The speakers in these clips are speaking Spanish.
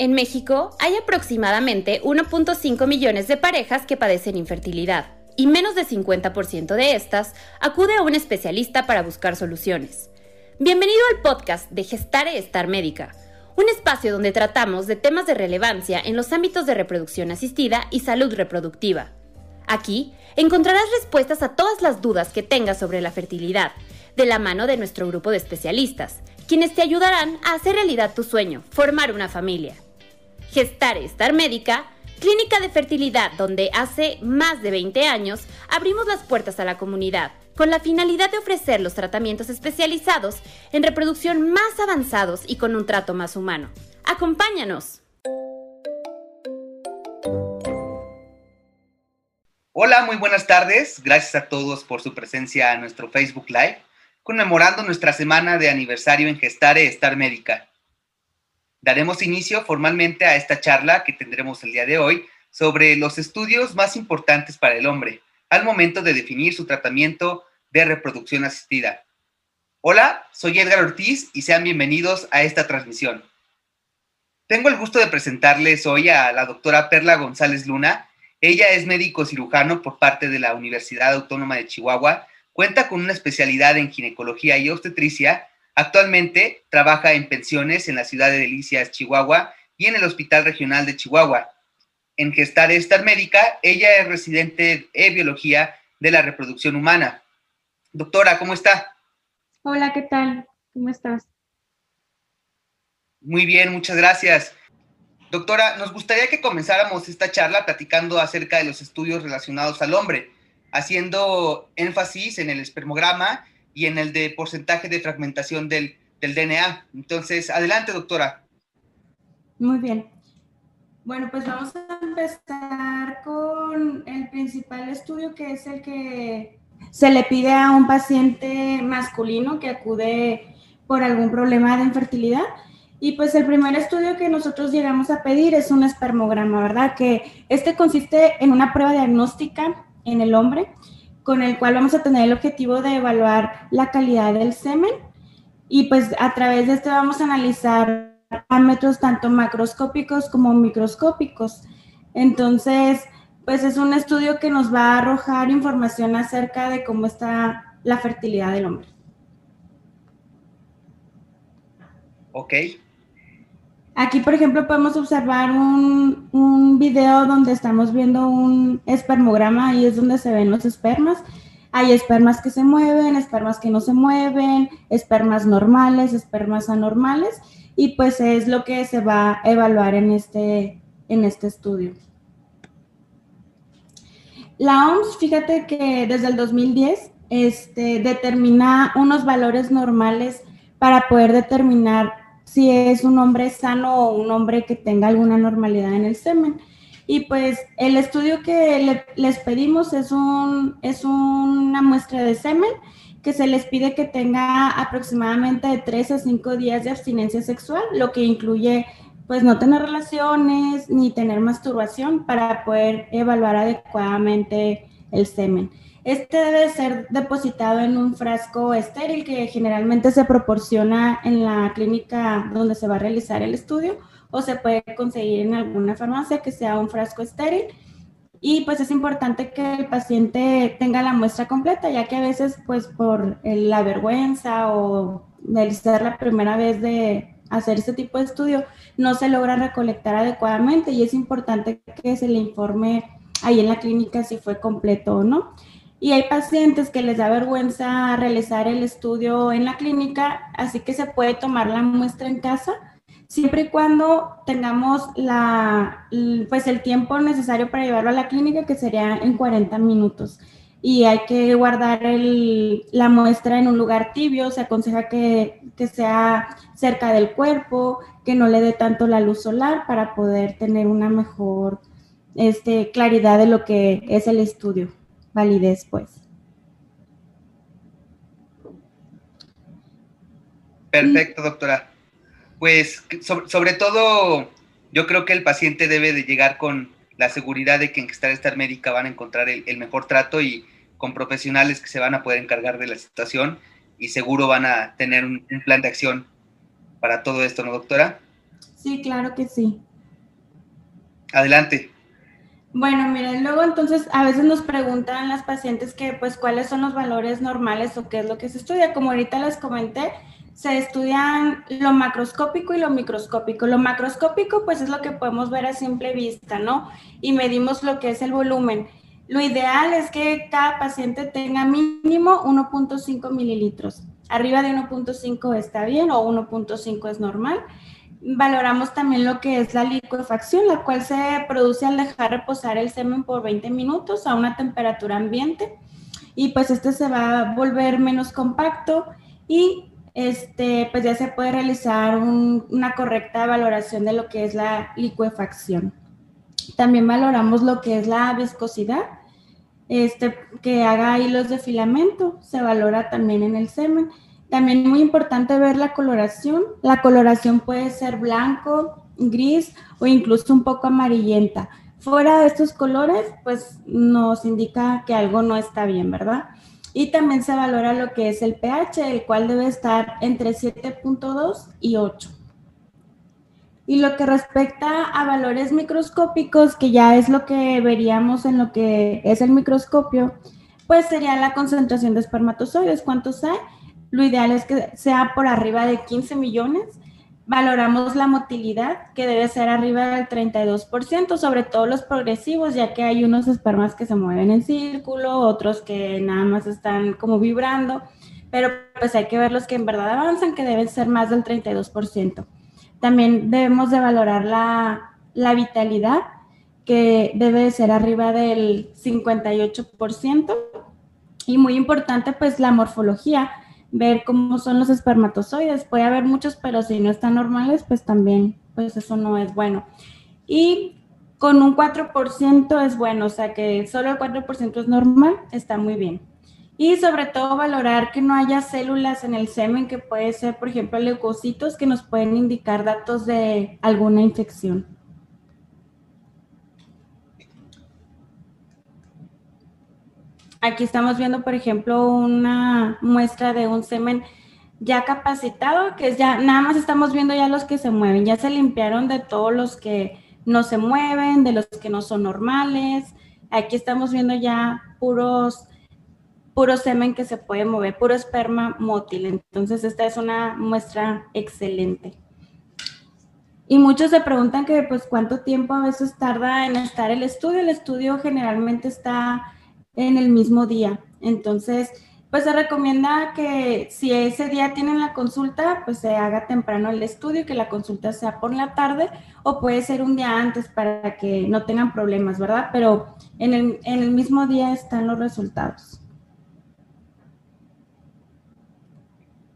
En México hay aproximadamente 1.5 millones de parejas que padecen infertilidad y menos de 50% de estas acude a un especialista para buscar soluciones. Bienvenido al podcast de Gestare Estar Médica, un espacio donde tratamos de temas de relevancia en los ámbitos de reproducción asistida y salud reproductiva. Aquí encontrarás respuestas a todas las dudas que tengas sobre la fertilidad, de la mano de nuestro grupo de especialistas, quienes te ayudarán a hacer realidad tu sueño, formar una familia. Gestare Estar Médica, clínica de fertilidad donde hace más de 20 años abrimos las puertas a la comunidad con la finalidad de ofrecer los tratamientos especializados en reproducción más avanzados y con un trato más humano. ¡Acompáñanos! Hola, muy buenas tardes. Gracias a todos por su presencia en nuestro Facebook Live, conmemorando nuestra semana de aniversario en Gestare Estar Médica. Daremos inicio formalmente a esta charla que tendremos el día de hoy sobre los estudios más importantes para el hombre al momento de definir su tratamiento de reproducción asistida. Hola, soy Edgar Ortiz y sean bienvenidos a esta transmisión. Tengo el gusto de presentarles hoy a la doctora Perla González Luna. Ella es médico cirujano por parte de la Universidad Autónoma de Chihuahua, cuenta con una especialidad en ginecología y obstetricia Actualmente trabaja en pensiones en la ciudad de Delicias, Chihuahua, y en el Hospital Regional de Chihuahua. En Gestar Estar Médica, ella es residente de biología de la reproducción humana. Doctora, ¿cómo está? Hola, ¿qué tal? ¿Cómo estás? Muy bien, muchas gracias. Doctora, nos gustaría que comenzáramos esta charla platicando acerca de los estudios relacionados al hombre, haciendo énfasis en el espermograma y en el de porcentaje de fragmentación del, del DNA. Entonces, adelante, doctora. Muy bien. Bueno, pues vamos a empezar con el principal estudio, que es el que se le pide a un paciente masculino que acude por algún problema de infertilidad. Y pues el primer estudio que nosotros llegamos a pedir es un espermograma, ¿verdad? Que este consiste en una prueba diagnóstica en el hombre con el cual vamos a tener el objetivo de evaluar la calidad del semen y pues a través de esto vamos a analizar parámetros tanto macroscópicos como microscópicos. Entonces, pues es un estudio que nos va a arrojar información acerca de cómo está la fertilidad del hombre. Ok. Aquí, por ejemplo, podemos observar un, un, video donde estamos viendo un espermograma, ahí es donde se ven los espermas. Hay espermas que se mueven, espermas que no se mueven, espermas normales, espermas anormales, y pues es lo que se va a evaluar en este, en este estudio. La OMS, fíjate que desde el 2010 este, determina unos valores normales para poder determinar si es un hombre sano o un hombre que tenga alguna normalidad en el semen. Y pues el estudio que les pedimos es, un, es una muestra de semen que se les pide que tenga aproximadamente de 3 a 5 días de abstinencia sexual, lo que incluye pues no tener relaciones ni tener masturbación para poder evaluar adecuadamente el semen. Este debe ser depositado en un frasco estéril que generalmente se proporciona en la clínica donde se va a realizar el estudio o se puede conseguir en alguna farmacia que sea un frasco estéril. Y pues es importante que el paciente tenga la muestra completa, ya que a veces pues por la vergüenza o de ser la primera vez de hacer este tipo de estudio, no se logra recolectar adecuadamente y es importante que se le informe ahí en la clínica si fue completo o no. Y hay pacientes que les da vergüenza realizar el estudio en la clínica, así que se puede tomar la muestra en casa, siempre y cuando tengamos la, pues el tiempo necesario para llevarlo a la clínica, que sería en 40 minutos. Y hay que guardar el, la muestra en un lugar tibio, se aconseja que, que sea cerca del cuerpo, que no le dé tanto la luz solar para poder tener una mejor este, claridad de lo que es el estudio validez, pues. Perfecto, doctora. Pues sobre, todo, yo creo que el paciente debe de llegar con la seguridad de que en Gestar Estar Médica van a encontrar el, mejor trato y con profesionales que se van a poder encargar de la situación y seguro van a tener un, un plan de acción para todo esto, ¿no, doctora? Sí, claro que sí. Adelante. Bueno, miren, luego entonces a veces nos preguntan las pacientes que pues cuáles son los valores normales o qué es lo que se estudia. Como ahorita les comenté, se estudian lo macroscópico y lo microscópico. Lo macroscópico pues es lo que podemos ver a simple vista, ¿no? Y medimos lo que es el volumen. Lo ideal es que cada paciente tenga mínimo 1.5 mililitros. Arriba de 1.5 está bien o 1.5 es normal valoramos también lo que es la licuefacción, la cual se produce al dejar reposar el semen por 20 minutos a una temperatura ambiente y pues este se va a volver menos compacto y este pues ya se puede realizar una correcta valoración de lo que es la licuefacción. También valoramos lo que es la viscosidad, este, que haga hilos de filamento, se valora también en el semen también muy importante ver la coloración. La coloración puede ser blanco, gris o incluso un poco amarillenta. Fuera de estos colores, pues nos indica que algo no está bien, ¿verdad? Y también se valora lo que es el pH, el cual debe estar entre 7.2 y 8. Y lo que respecta a valores microscópicos, que ya es lo que veríamos en lo que es el microscopio, pues sería la concentración de espermatozoides, cuántos hay, lo ideal es que sea por arriba de 15 millones. Valoramos la motilidad, que debe ser arriba del 32%, sobre todo los progresivos, ya que hay unos espermas que se mueven en círculo, otros que nada más están como vibrando, pero pues hay que ver los que en verdad avanzan, que deben ser más del 32%. También debemos de valorar la, la vitalidad, que debe ser arriba del 58%. Y muy importante, pues la morfología, ver cómo son los espermatozoides. Puede haber muchos, pero si no están normales, pues también, pues eso no es bueno. Y con un 4% es bueno, o sea que solo el 4% es normal, está muy bien. Y sobre todo valorar que no haya células en el semen, que puede ser, por ejemplo, leucocitos que nos pueden indicar datos de alguna infección. Aquí estamos viendo, por ejemplo, una muestra de un semen ya capacitado, que es ya, nada más estamos viendo ya los que se mueven, ya se limpiaron de todos los que no se mueven, de los que no son normales. Aquí estamos viendo ya puros, puro semen que se puede mover, puro esperma mótil. Entonces, esta es una muestra excelente. Y muchos se preguntan que, pues, cuánto tiempo a veces tarda en estar el estudio. El estudio generalmente está en el mismo día. Entonces, pues se recomienda que si ese día tienen la consulta, pues se haga temprano el estudio, que la consulta sea por la tarde o puede ser un día antes para que no tengan problemas, ¿verdad? Pero en el, mismo día están los resultados.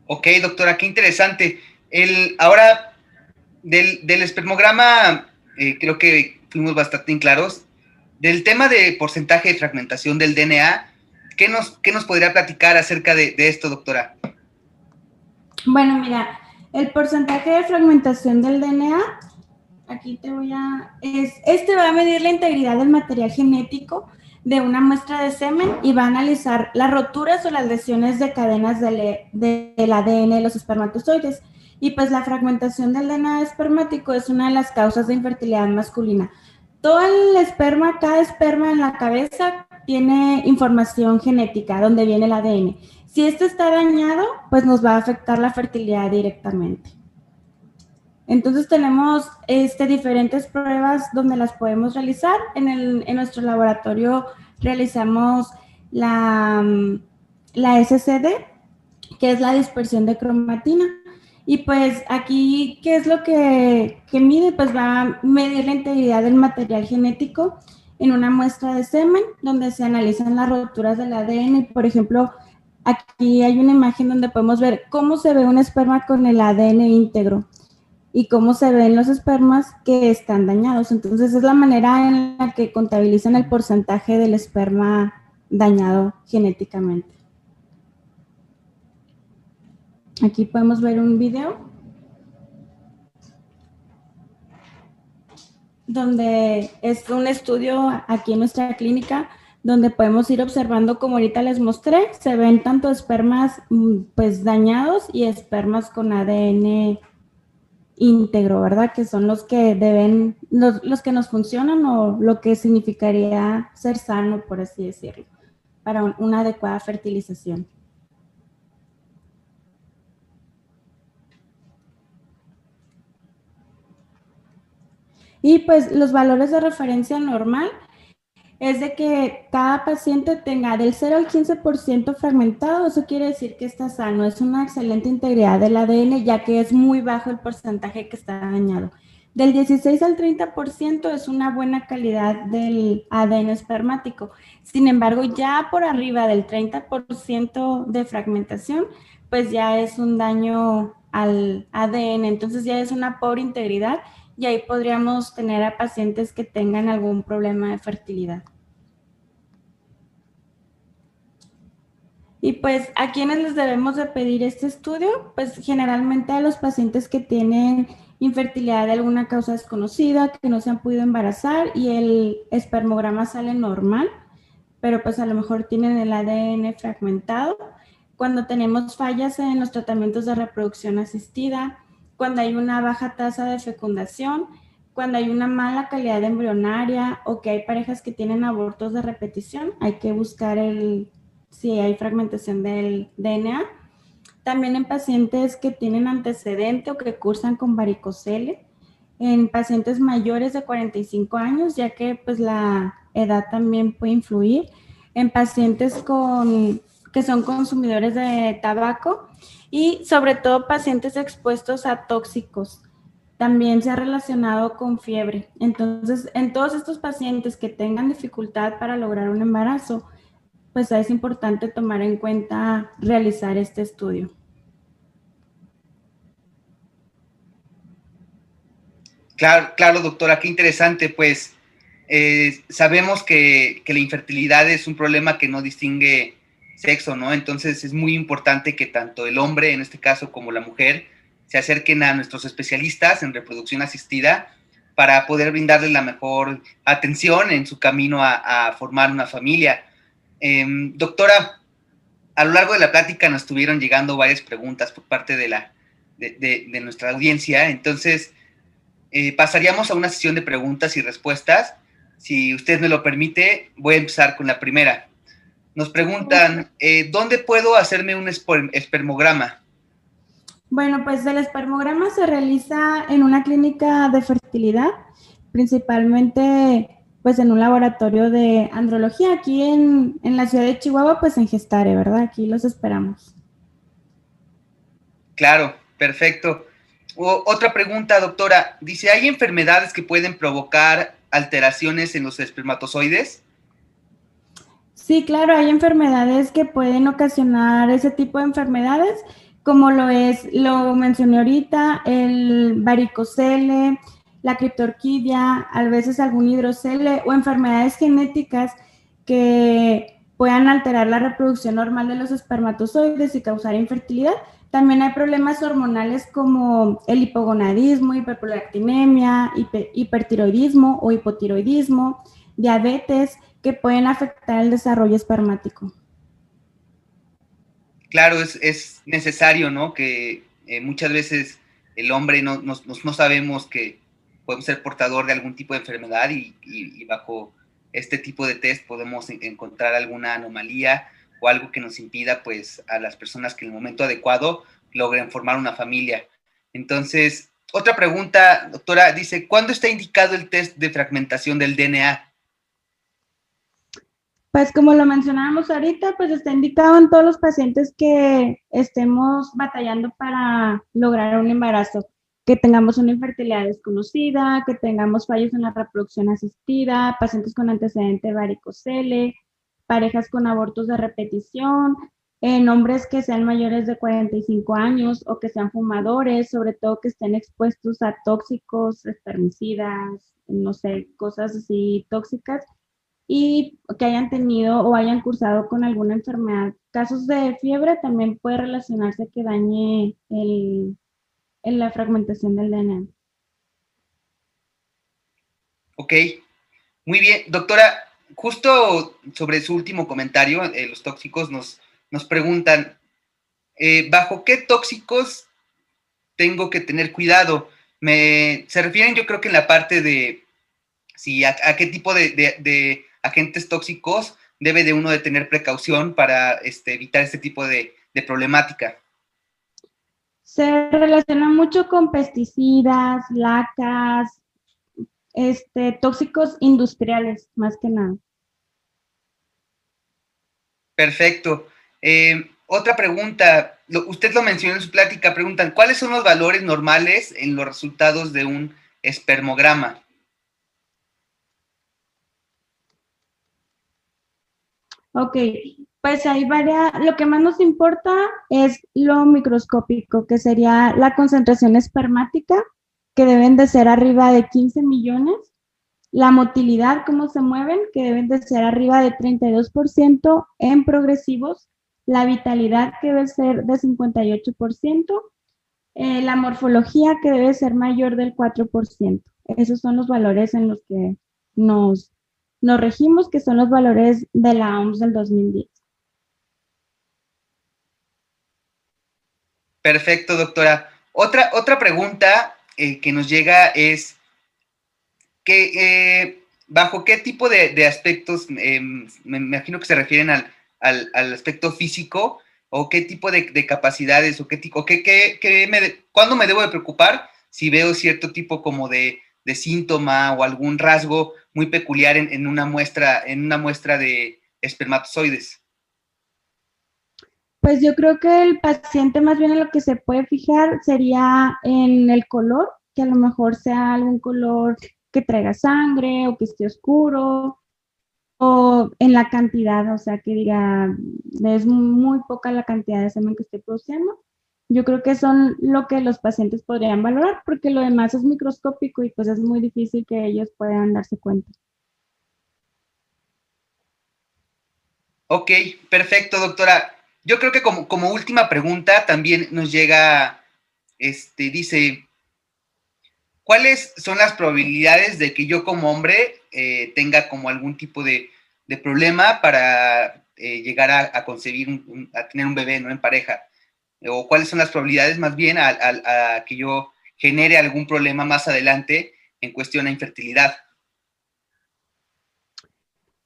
Ok, doctora, qué interesante. El, ahora, del, espermograma, eh, creo que fuimos bastante claros. Del tema de porcentaje de fragmentación del DNA, ¿qué nos, qué nos podría platicar acerca de, esto, doctora? Bueno, mira, el porcentaje de fragmentación del DNA, aquí te voy a... Es, este va a medir la integridad del material genético de una muestra de semen y va a analizar las roturas o las lesiones de cadenas del, del ADN de los espermatozoides. Y pues la fragmentación del DNA espermático es una de las causas de infertilidad masculina todo el esperma, cada esperma en la cabeza tiene información genética, donde viene el ADN. Si esto está dañado, pues nos va a afectar la fertilidad directamente. Entonces tenemos este, diferentes pruebas donde las podemos realizar. En, el, en nuestro laboratorio realizamos la, la SCD, que es la dispersión de cromatina. Y pues aquí, ¿qué es lo que, mide? Pues va a medir la integridad del material genético en una muestra de semen donde se analizan las roturas del ADN. Por ejemplo, aquí hay una imagen donde podemos ver cómo se ve un esperma con el ADN íntegro y cómo se ven los espermas que están dañados. Entonces es la manera en la que contabilizan el porcentaje del esperma dañado genéticamente. Aquí podemos ver un video donde es un estudio aquí en nuestra clínica donde podemos ir observando como ahorita les mostré, se ven tanto espermas mm, pues dañados y espermas con ADN íntegro, ¿verdad? Que son los que deben, los, los, que nos funcionan o lo que significaría ser sano, por así decirlo, para una adecuada fertilización. Y pues los valores de referencia normal es de que cada paciente tenga del 0 al 15% fragmentado, eso quiere decir que está sano, es una excelente integridad del ADN ya que es muy bajo el porcentaje que está dañado. Del 16 al 30% es una buena calidad del ADN espermático. Sin embargo, ya por arriba del 30% de fragmentación, pues ya es un daño al ADN, entonces ya es una pobre integridad y ahí podríamos tener a pacientes que tengan algún problema de fertilidad. Y pues, ¿a quiénes les debemos de pedir este estudio? Pues generalmente a los pacientes que tienen infertilidad de alguna causa desconocida, que no se han podido embarazar y el espermograma sale normal, pero pues a lo mejor tienen el ADN fragmentado. Cuando tenemos fallas en los tratamientos de reproducción asistida, cuando hay una baja tasa de fecundación, cuando hay una mala calidad embrionaria o que hay parejas que tienen abortos de repetición, hay que buscar el si hay fragmentación del DNA. También en pacientes que tienen antecedente o que cursan con varicocele, en pacientes mayores de 45 años, ya que pues la edad también puede influir, en pacientes con, que son consumidores de tabaco y sobre todo pacientes expuestos a tóxicos. También se ha relacionado con fiebre. Entonces, en todos estos pacientes que tengan dificultad para lograr un embarazo, pues es importante tomar en cuenta realizar este estudio. Claro, claro, doctora, qué interesante. Pues eh, sabemos que, que, la infertilidad es un problema que no distingue sexo, ¿no? Entonces es muy importante que tanto el hombre, en este caso, como la mujer, se acerquen a nuestros especialistas en reproducción asistida para poder brindarles la mejor atención en su camino a, formar una familia. Em, doctora, a lo largo de la plática nos estuvieron llegando varias preguntas por parte de, la, de, nuestra audiencia, entonces eh, pasaríamos a una sesión de preguntas y respuestas. Si usted me lo permite, voy a empezar con la primera. Nos preguntan, eh, ¿dónde puedo hacerme un espermograma? Bueno, pues el espermograma se realiza en una clínica de fertilidad, principalmente pues en un laboratorio de andrología aquí en, la ciudad de Chihuahua, pues en Gestare, ¿verdad? Aquí los esperamos. Claro, perfecto. otra pregunta, doctora. Dice, ¿hay enfermedades que pueden provocar alteraciones en los espermatozoides? Sí, claro, hay enfermedades que pueden ocasionar ese tipo de enfermedades, como lo es, lo mencioné ahorita, el varicocele, la criptorquidia, a veces algún hidrocele o enfermedades genéticas que puedan alterar la reproducción normal de los espermatozoides y causar infertilidad. También hay problemas hormonales como el hipogonadismo, hiperprolactinemia, hipertiroidismo o hipotiroidismo, diabetes, que pueden afectar el desarrollo espermático. Claro, es, necesario, ¿no? Que eh, muchas veces el hombre no, no sabemos que podemos ser portador de algún tipo de enfermedad y, bajo este tipo de test podemos encontrar alguna anomalía o algo que nos impida pues a las personas que en el momento adecuado logren formar una familia. Entonces, otra pregunta, doctora, dice, ¿cuándo está indicado el test de fragmentación del DNA? Pues como lo mencionábamos ahorita, pues está indicado en todos los pacientes que estemos batallando para lograr un embarazo que tengamos una infertilidad desconocida, que tengamos fallos en la reproducción asistida, pacientes con antecedente varicocele, parejas con abortos de repetición, en hombres que sean mayores de 45 años o que sean fumadores, sobre todo que estén expuestos a tóxicos, espermicidas, no sé, cosas así tóxicas, y que hayan tenido o hayan cursado con alguna enfermedad. Casos de fiebre también puede relacionarse que dañe el en la fragmentación del DNA. Ok, muy bien. Doctora, justo sobre su último comentario, eh, los tóxicos nos, nos preguntan, eh, ¿bajo qué tóxicos tengo que tener cuidado? Me, se refieren yo creo que en la parte de si a, qué tipo de, agentes tóxicos debe de uno de tener precaución para este, evitar este tipo de, problemática. Se relaciona mucho con pesticidas, lacas, este, tóxicos industriales, más que nada. Perfecto. Eh, otra pregunta, usted lo mencionó en su plática, preguntan, ¿cuáles son los valores normales en los resultados de un espermograma? Ok, pues hay varias, lo que más nos importa es lo microscópico, que sería la concentración espermática, que deben de ser arriba de 15 millones, la motilidad, cómo se mueven, que deben de ser arriba de 32% en progresivos, la vitalidad, que debe ser de 58%, eh, la morfología, que debe ser mayor del 4%. Esos son los valores en los que nos nos regimos, que son los valores de la OMS del 2010. Perfecto, doctora. Otra, otra pregunta eh, que nos llega es, que, eh, ¿bajo qué tipo de, aspectos, em, me imagino que se refieren al, aspecto físico, o qué tipo de, capacidades, o qué tipo, qué, qué, me, cuándo me debo de preocupar si veo cierto tipo como de, de síntoma o algún rasgo muy peculiar en, una muestra, en una muestra de espermatozoides? Pues yo creo que el paciente más bien en lo que se puede fijar sería en el color, que a lo mejor sea algún color que traiga sangre o que esté oscuro, o en la cantidad, o sea, que diga, es muy poca la cantidad de semen que estoy produciendo yo creo que son lo que los pacientes podrían valorar, porque lo demás es microscópico y pues es muy difícil que ellos puedan darse cuenta. Ok, perfecto, doctora. Yo creo que como, última pregunta también nos llega, este, dice, ¿cuáles son las probabilidades de que yo como hombre eh, tenga como algún tipo de, problema para eh, llegar a, concebir, a tener un bebé, ¿no? En pareja o cuáles son las probabilidades más bien a, que yo genere algún problema más adelante en cuestión a infertilidad?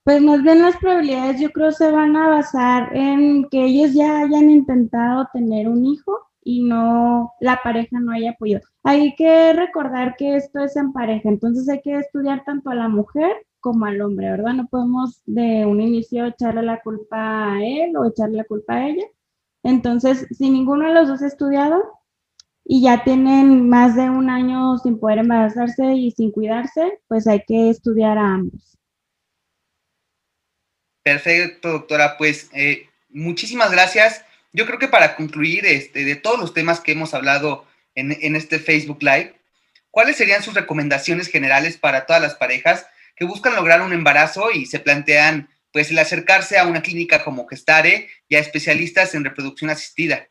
Pues más bien las probabilidades yo creo se van a basar en que ellos ya hayan intentado tener un hijo y no la pareja no haya podido. Hay que recordar que esto es en pareja, entonces hay que estudiar tanto a la mujer como al hombre, ¿verdad? No podemos de un inicio echarle la culpa a él o echarle la culpa a ella, entonces, si ninguno de los dos ha estudiado y ya tienen más de un año sin poder embarazarse y sin cuidarse, pues hay que estudiar a ambos. Perfecto, doctora. Pues eh, muchísimas gracias. Yo creo que para concluir este, de todos los temas que hemos hablado en, en este Facebook Live, ¿cuáles serían sus recomendaciones generales para todas las parejas que buscan lograr un embarazo y se plantean pues el acercarse a una clínica como Gestare y a especialistas en reproducción asistida?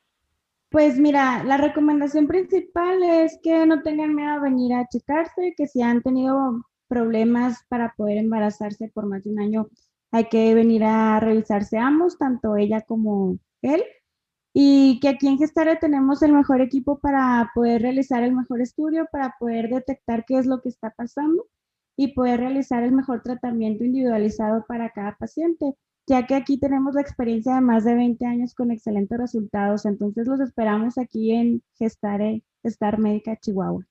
Pues mira, la recomendación principal es que no tengan miedo a venir a checarse, que si han tenido problemas para poder embarazarse por más de un año, hay que venir a revisarse ambos, tanto ella como él. Y que aquí en Gestare tenemos el mejor equipo para poder realizar el mejor estudio, para poder detectar qué es lo que está pasando y poder realizar el mejor tratamiento individualizado para cada paciente, ya que aquí tenemos la experiencia de más de 20 años con excelentes resultados. Entonces los esperamos aquí en Gestare Star Médica Chihuahua.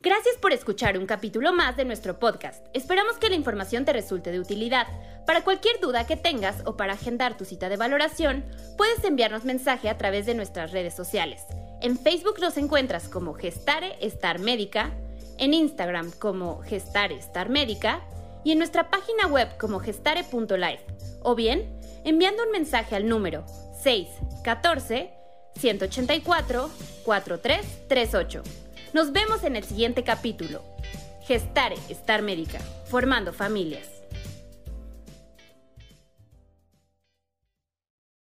Gracias por escuchar un capítulo más de nuestro podcast. Esperamos que la información te resulte de utilidad. Para cualquier duda que tengas o para agendar tu cita de valoración, puedes enviarnos mensaje a través de nuestras redes sociales. En Facebook nos encuentras como Gestare Star Médica, en Instagram como Gestare Star Médica y en nuestra página web como gestare.life o bien enviando un mensaje al número 614 184 4338. Nos vemos en el siguiente capítulo. Gestare Star Médica, formando familias.